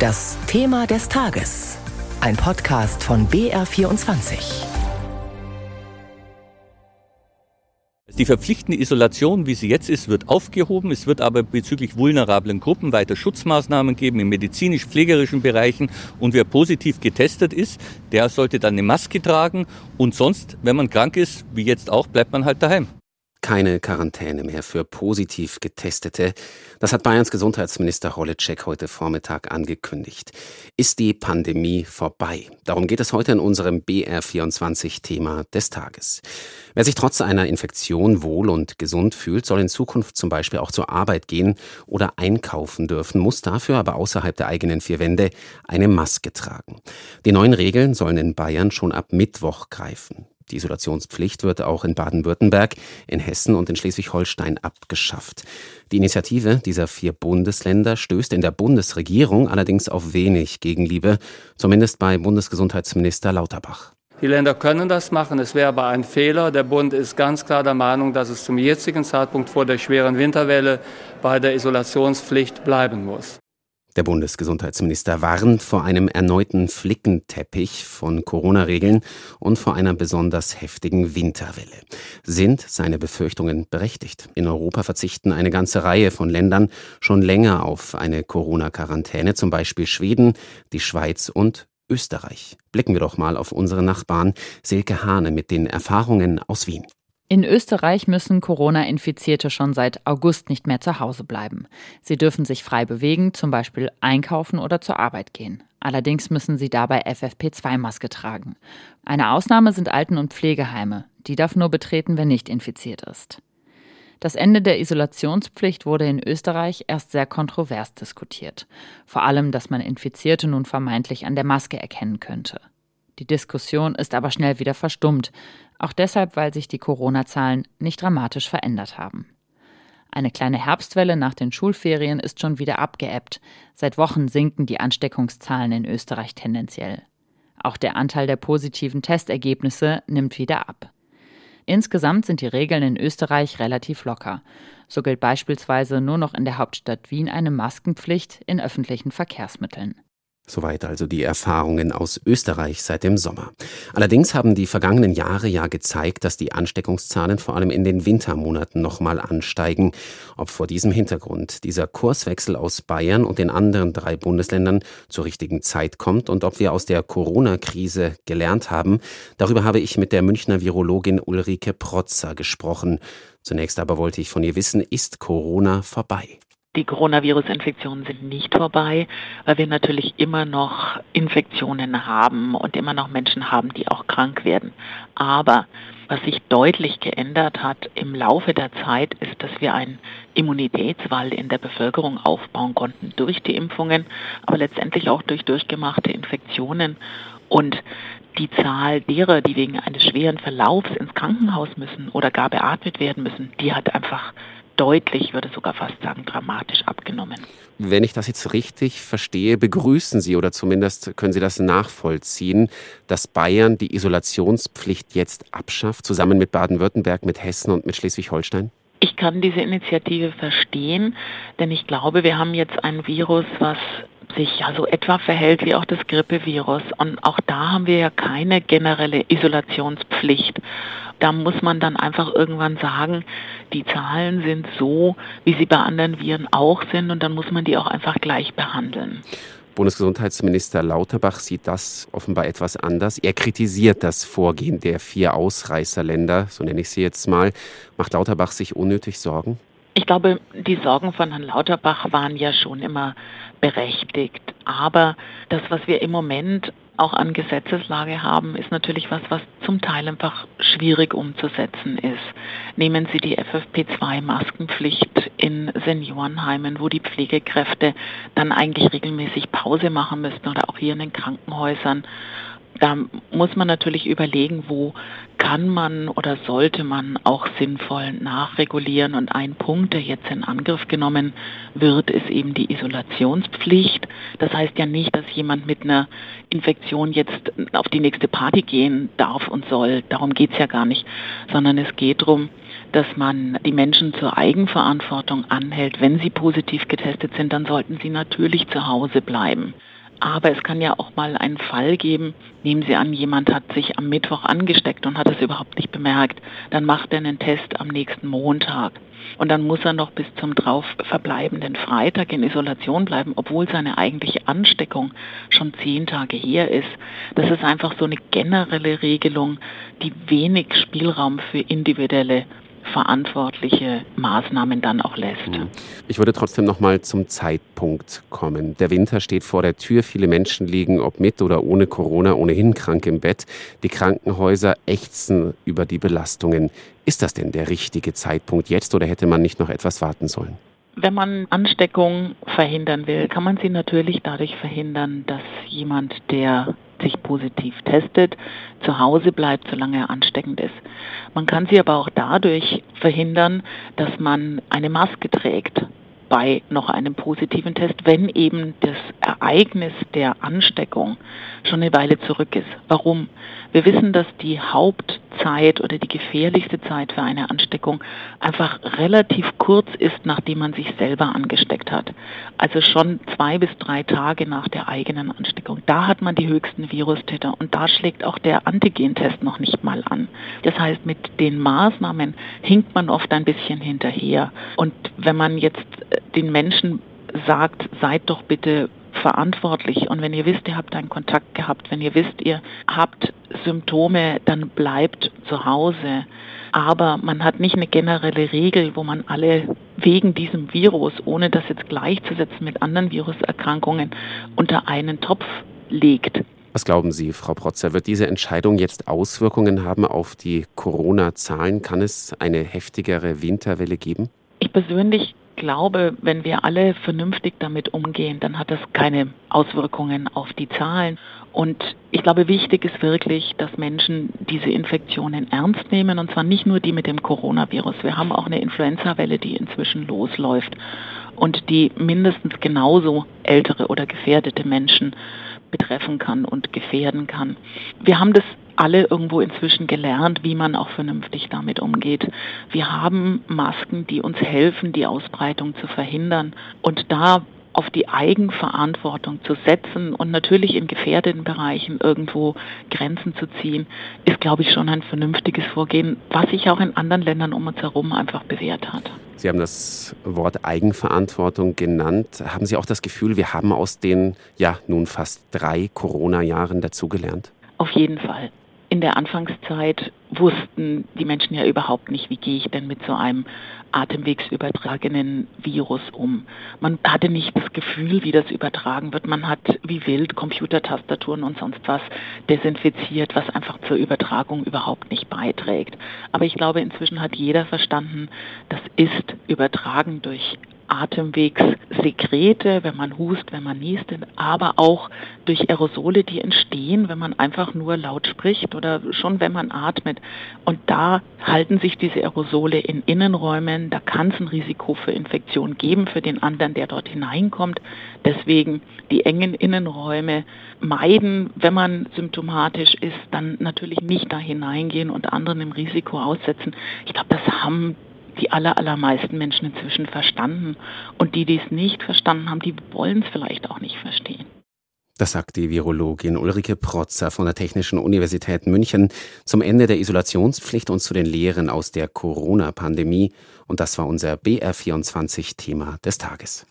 Das Thema des Tages. Ein Podcast von BR24. Die verpflichtende Isolation, wie sie jetzt ist, wird aufgehoben. Es wird aber bezüglich vulnerablen Gruppen weiter Schutzmaßnahmen geben in medizinisch-pflegerischen Bereichen. Und wer positiv getestet ist, der sollte dann eine Maske tragen. Und sonst, wenn man krank ist, wie jetzt auch, bleibt man halt daheim keine Quarantäne mehr für positiv Getestete. Das hat Bayerns Gesundheitsminister Holleczek heute Vormittag angekündigt. Ist die Pandemie vorbei? Darum geht es heute in unserem BR24-Thema des Tages. Wer sich trotz einer Infektion wohl und gesund fühlt, soll in Zukunft zum Beispiel auch zur Arbeit gehen oder einkaufen dürfen, muss dafür aber außerhalb der eigenen vier Wände eine Maske tragen. Die neuen Regeln sollen in Bayern schon ab Mittwoch greifen. Die Isolationspflicht wird auch in Baden-Württemberg, in Hessen und in Schleswig-Holstein abgeschafft. Die Initiative dieser vier Bundesländer stößt in der Bundesregierung allerdings auf wenig Gegenliebe, zumindest bei Bundesgesundheitsminister Lauterbach. Die Länder können das machen, es wäre aber ein Fehler. Der Bund ist ganz klar der Meinung, dass es zum jetzigen Zeitpunkt vor der schweren Winterwelle bei der Isolationspflicht bleiben muss. Der Bundesgesundheitsminister warnt vor einem erneuten Flickenteppich von Corona-Regeln und vor einer besonders heftigen Winterwelle. Sind seine Befürchtungen berechtigt? In Europa verzichten eine ganze Reihe von Ländern schon länger auf eine Corona-Quarantäne, zum Beispiel Schweden, die Schweiz und Österreich. Blicken wir doch mal auf unsere Nachbarn Silke Hane mit den Erfahrungen aus Wien. In Österreich müssen Corona-Infizierte schon seit August nicht mehr zu Hause bleiben. Sie dürfen sich frei bewegen, zum Beispiel einkaufen oder zur Arbeit gehen. Allerdings müssen sie dabei FFP2-Maske tragen. Eine Ausnahme sind Alten- und Pflegeheime. Die darf nur betreten, wer nicht infiziert ist. Das Ende der Isolationspflicht wurde in Österreich erst sehr kontrovers diskutiert. Vor allem, dass man Infizierte nun vermeintlich an der Maske erkennen könnte. Die Diskussion ist aber schnell wieder verstummt, auch deshalb, weil sich die Corona-Zahlen nicht dramatisch verändert haben. Eine kleine Herbstwelle nach den Schulferien ist schon wieder abgeebbt. Seit Wochen sinken die Ansteckungszahlen in Österreich tendenziell. Auch der Anteil der positiven Testergebnisse nimmt wieder ab. Insgesamt sind die Regeln in Österreich relativ locker. So gilt beispielsweise nur noch in der Hauptstadt Wien eine Maskenpflicht in öffentlichen Verkehrsmitteln. Soweit also die Erfahrungen aus Österreich seit dem Sommer. Allerdings haben die vergangenen Jahre ja gezeigt, dass die Ansteckungszahlen vor allem in den Wintermonaten nochmal ansteigen. Ob vor diesem Hintergrund dieser Kurswechsel aus Bayern und den anderen drei Bundesländern zur richtigen Zeit kommt und ob wir aus der Corona-Krise gelernt haben, darüber habe ich mit der Münchner Virologin Ulrike Protzer gesprochen. Zunächst aber wollte ich von ihr wissen, ist Corona vorbei? Die Coronavirus-Infektionen sind nicht vorbei, weil wir natürlich immer noch Infektionen haben und immer noch Menschen haben, die auch krank werden. Aber was sich deutlich geändert hat im Laufe der Zeit, ist, dass wir einen Immunitätswall in der Bevölkerung aufbauen konnten durch die Impfungen, aber letztendlich auch durch durchgemachte Infektionen. Und die Zahl derer, die wegen eines schweren Verlaufs ins Krankenhaus müssen oder gar beatmet werden müssen, die hat einfach deutlich, würde sogar fast sagen, dramatisch abgenommen. Wenn ich das jetzt richtig verstehe, begrüßen Sie oder zumindest können Sie das nachvollziehen, dass Bayern die Isolationspflicht jetzt abschafft, zusammen mit Baden-Württemberg, mit Hessen und mit Schleswig-Holstein? Ich kann diese Initiative verstehen, denn ich glaube, wir haben jetzt ein Virus, was sich ja so etwa verhält wie auch das Grippevirus. Und auch da haben wir ja keine generelle Isolationspflicht. Da muss man dann einfach irgendwann sagen, die Zahlen sind so, wie sie bei anderen Viren auch sind und dann muss man die auch einfach gleich behandeln. Bundesgesundheitsminister Lauterbach sieht das offenbar etwas anders. Er kritisiert das Vorgehen der vier Ausreißerländer, so nenne ich sie jetzt mal. Macht Lauterbach sich unnötig Sorgen? Ich glaube, die Sorgen von Herrn Lauterbach waren ja schon immer berechtigt. Aber das, was wir im Moment auch an Gesetzeslage haben, ist natürlich was, was zum Teil einfach schwierig umzusetzen ist. Nehmen Sie die FFP2-Maskenpflicht in Seniorenheimen, wo die Pflegekräfte dann eigentlich regelmäßig Pause machen müssten oder auch hier in den Krankenhäusern da muss man natürlich überlegen, wo kann man oder sollte man auch sinnvoll nachregulieren. Und ein Punkt, der jetzt in Angriff genommen wird, ist eben die Isolationspflicht. Das heißt ja nicht, dass jemand mit einer Infektion jetzt auf die nächste Party gehen darf und soll. Darum geht es ja gar nicht, sondern es geht darum, dass man die Menschen zur Eigenverantwortung anhält. Wenn sie positiv getestet sind, dann sollten sie natürlich zu Hause bleiben. Aber es kann ja auch mal einen Fall geben, nehmen Sie an, jemand hat sich am Mittwoch angesteckt und hat es überhaupt nicht bemerkt. Dann macht er einen Test am nächsten Montag. Und dann muss er noch bis zum drauf verbleibenden Freitag in Isolation bleiben, obwohl seine eigentliche Ansteckung schon zehn Tage her ist. Das ist einfach so eine generelle Regelung, die wenig Spielraum für individuelle verantwortliche Maßnahmen dann auch lässt. Hm. Ich würde trotzdem noch mal zum Zeitpunkt kommen. Der Winter steht vor der Tür. Viele Menschen liegen, ob mit oder ohne Corona, ohnehin krank im Bett. Die Krankenhäuser ächzen über die Belastungen. Ist das denn der richtige Zeitpunkt jetzt oder hätte man nicht noch etwas warten sollen? Wenn man Ansteckung verhindern will, kann man sie natürlich dadurch verhindern, dass jemand, der sich positiv testet, zu Hause bleibt, solange er ansteckend ist. Man kann sie aber auch dadurch verhindern, dass man eine Maske trägt bei noch einem positiven Test, wenn eben das Ereignis der Ansteckung schon eine Weile zurück ist. Warum? Wir wissen, dass die Hauptzeit oder die gefährlichste Zeit für eine Ansteckung einfach relativ kurz ist, nachdem man sich selber angesteckt hat. Also schon zwei bis drei Tage nach der eigenen Ansteckung. Da hat man die höchsten Virustäter und da schlägt auch der Antigentest noch nicht mal an. Das heißt, mit den Maßnahmen hinkt man oft ein bisschen hinterher. Und wenn man jetzt den Menschen sagt, seid doch bitte verantwortlich. Und wenn ihr wisst, ihr habt einen Kontakt gehabt, wenn ihr wisst, ihr habt Symptome, dann bleibt zu Hause. Aber man hat nicht eine generelle Regel, wo man alle wegen diesem Virus, ohne das jetzt gleichzusetzen mit anderen Viruserkrankungen, unter einen Topf legt. Was glauben Sie, Frau Protzer, wird diese Entscheidung jetzt Auswirkungen haben auf die Corona-Zahlen? Kann es eine heftigere Winterwelle geben? Ich persönlich glaube, wenn wir alle vernünftig damit umgehen, dann hat das keine Auswirkungen auf die Zahlen. Und ich glaube, wichtig ist wirklich, dass Menschen diese Infektionen ernst nehmen, und zwar nicht nur die mit dem Coronavirus. Wir haben auch eine Influenza-Welle, die inzwischen losläuft und die mindestens genauso ältere oder gefährdete Menschen betreffen kann und gefährden kann. Wir haben das alle irgendwo inzwischen gelernt, wie man auch vernünftig damit umgeht. Wir haben Masken, die uns helfen, die Ausbreitung zu verhindern. Und da auf die Eigenverantwortung zu setzen und natürlich in gefährdeten Bereichen irgendwo Grenzen zu ziehen, ist, glaube ich, schon ein vernünftiges Vorgehen, was sich auch in anderen Ländern um uns herum einfach bewährt hat. Sie haben das Wort Eigenverantwortung genannt. Haben Sie auch das Gefühl, wir haben aus den ja nun fast drei Corona-Jahren dazugelernt? Auf jeden Fall in der Anfangszeit wussten die Menschen ja überhaupt nicht, wie gehe ich denn mit so einem atemwegsübertragenen Virus um. Man hatte nicht das Gefühl, wie das übertragen wird. Man hat wie wild Computertastaturen und sonst was desinfiziert, was einfach zur Übertragung überhaupt nicht beiträgt. Aber ich glaube, inzwischen hat jeder verstanden, das ist übertragen durch Atemwegssekrete, wenn man hust, wenn man niest, aber auch durch Aerosole, die entstehen, wenn man einfach nur laut spricht oder schon wenn man atmet. Und da halten sich diese Aerosole in Innenräumen, da kann es ein Risiko für Infektion geben für den anderen, der dort hineinkommt. Deswegen die engen Innenräume meiden, wenn man symptomatisch ist, dann natürlich nicht da hineingehen und anderen im Risiko aussetzen. Ich glaube, das haben die aller, allermeisten Menschen inzwischen verstanden. Und die, die es nicht verstanden haben, die wollen es vielleicht auch nicht verstehen. Das sagt die Virologin Ulrike Protzer von der Technischen Universität München zum Ende der Isolationspflicht und zu den Lehren aus der Corona-Pandemie. Und das war unser BR24-Thema des Tages.